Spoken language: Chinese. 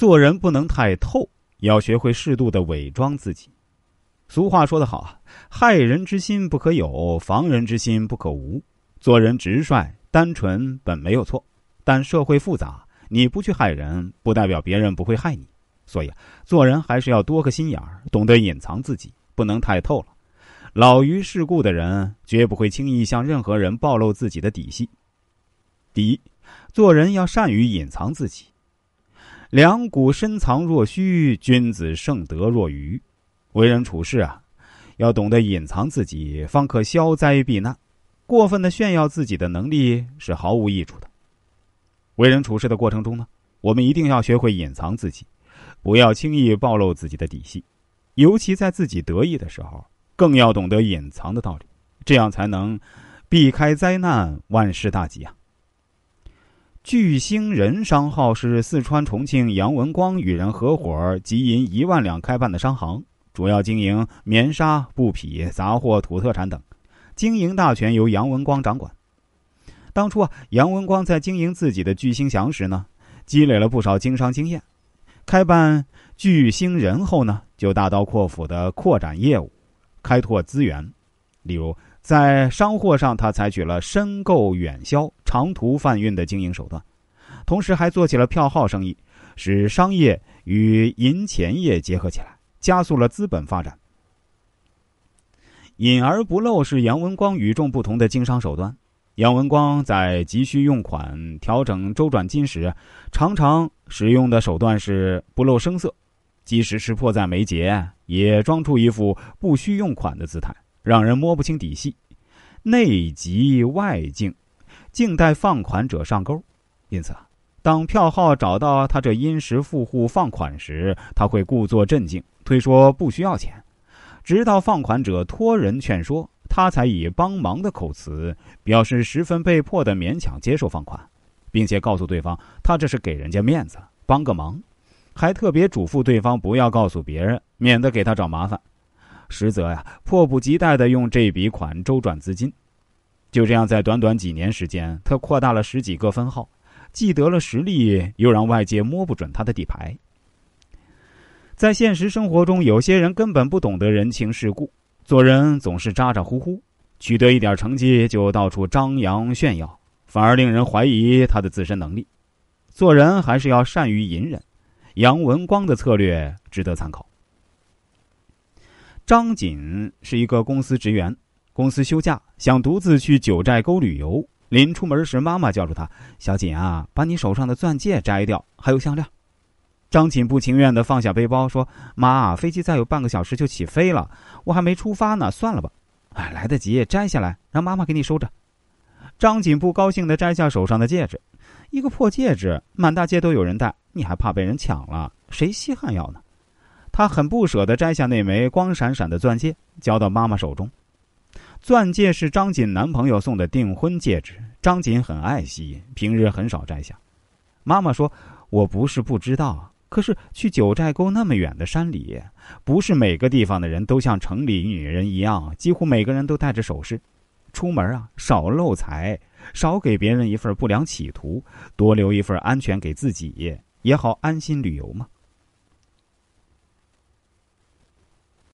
做人不能太透，要学会适度的伪装自己。俗话说得好啊，害人之心不可有，防人之心不可无。做人直率、单纯本没有错，但社会复杂，你不去害人，不代表别人不会害你。所以啊，做人还是要多个心眼儿，懂得隐藏自己，不能太透了。老于世故的人，绝不会轻易向任何人暴露自己的底细。第一，做人要善于隐藏自己。两股深藏若虚，君子盛德若愚。为人处事啊，要懂得隐藏自己，方可消灾避难。过分的炫耀自己的能力是毫无益处的。为人处事的过程中呢，我们一定要学会隐藏自己，不要轻易暴露自己的底细，尤其在自己得意的时候，更要懂得隐藏的道理，这样才能避开灾难，万事大吉啊！巨星人商号是四川重庆杨文光与人合伙集银一万两开办的商行。主要经营棉纱、布匹、杂货、土特产等，经营大权由杨文光掌管。当初啊，杨文光在经营自己的巨星祥时呢，积累了不少经商经验。开办巨星人后呢，就大刀阔斧的扩展业务，开拓资源。例如，在商货上，他采取了深购远销、长途贩运的经营手段，同时还做起了票号生意，使商业与银钱业结合起来。加速了资本发展。隐而不露是杨文光与众不同的经商手段。杨文光在急需用款、调整周转金时，常常使用的手段是不露声色，即使是迫在眉睫，也装出一副不需用款的姿态，让人摸不清底细。内急外静，静待放款者上钩。因此，当票号找到他这殷实富户放款时，他会故作镇静。推说不需要钱，直到放款者托人劝说，他才以帮忙的口词表示十分被迫的勉强接受放款，并且告诉对方他这是给人家面子，帮个忙，还特别嘱咐对方不要告诉别人，免得给他找麻烦。实则呀，迫不及待的用这笔款周转资金。就这样，在短短几年时间，他扩大了十几个分号，既得了实力，又让外界摸不准他的底牌。在现实生活中，有些人根本不懂得人情世故，做人总是咋咋呼呼，取得一点成绩就到处张扬炫耀，反而令人怀疑他的自身能力。做人还是要善于隐忍。杨文光的策略值得参考。张锦是一个公司职员，公司休假，想独自去九寨沟旅游。临出门时，妈妈叫住他：“小锦啊，把你手上的钻戒摘掉，还有项链。”张锦不情愿的放下背包，说：“妈，飞机再有半个小时就起飞了，我还没出发呢，算了吧。”哎，来得及，摘下来，让妈妈给你收着。张锦不高兴的摘下手上的戒指，一个破戒指，满大街都有人戴，你还怕被人抢了？谁稀罕要呢？他很不舍得摘下那枚光闪闪的钻戒，交到妈妈手中。钻戒是张锦男朋友送的订婚戒指，张锦很爱惜，平日很少摘下。妈妈说：“我不是不知道。”可是去九寨沟那么远的山里，不是每个地方的人都像城里女人一样，几乎每个人都带着首饰。出门啊，少漏财，少给别人一份不良企图，多留一份安全给自己，也好安心旅游嘛。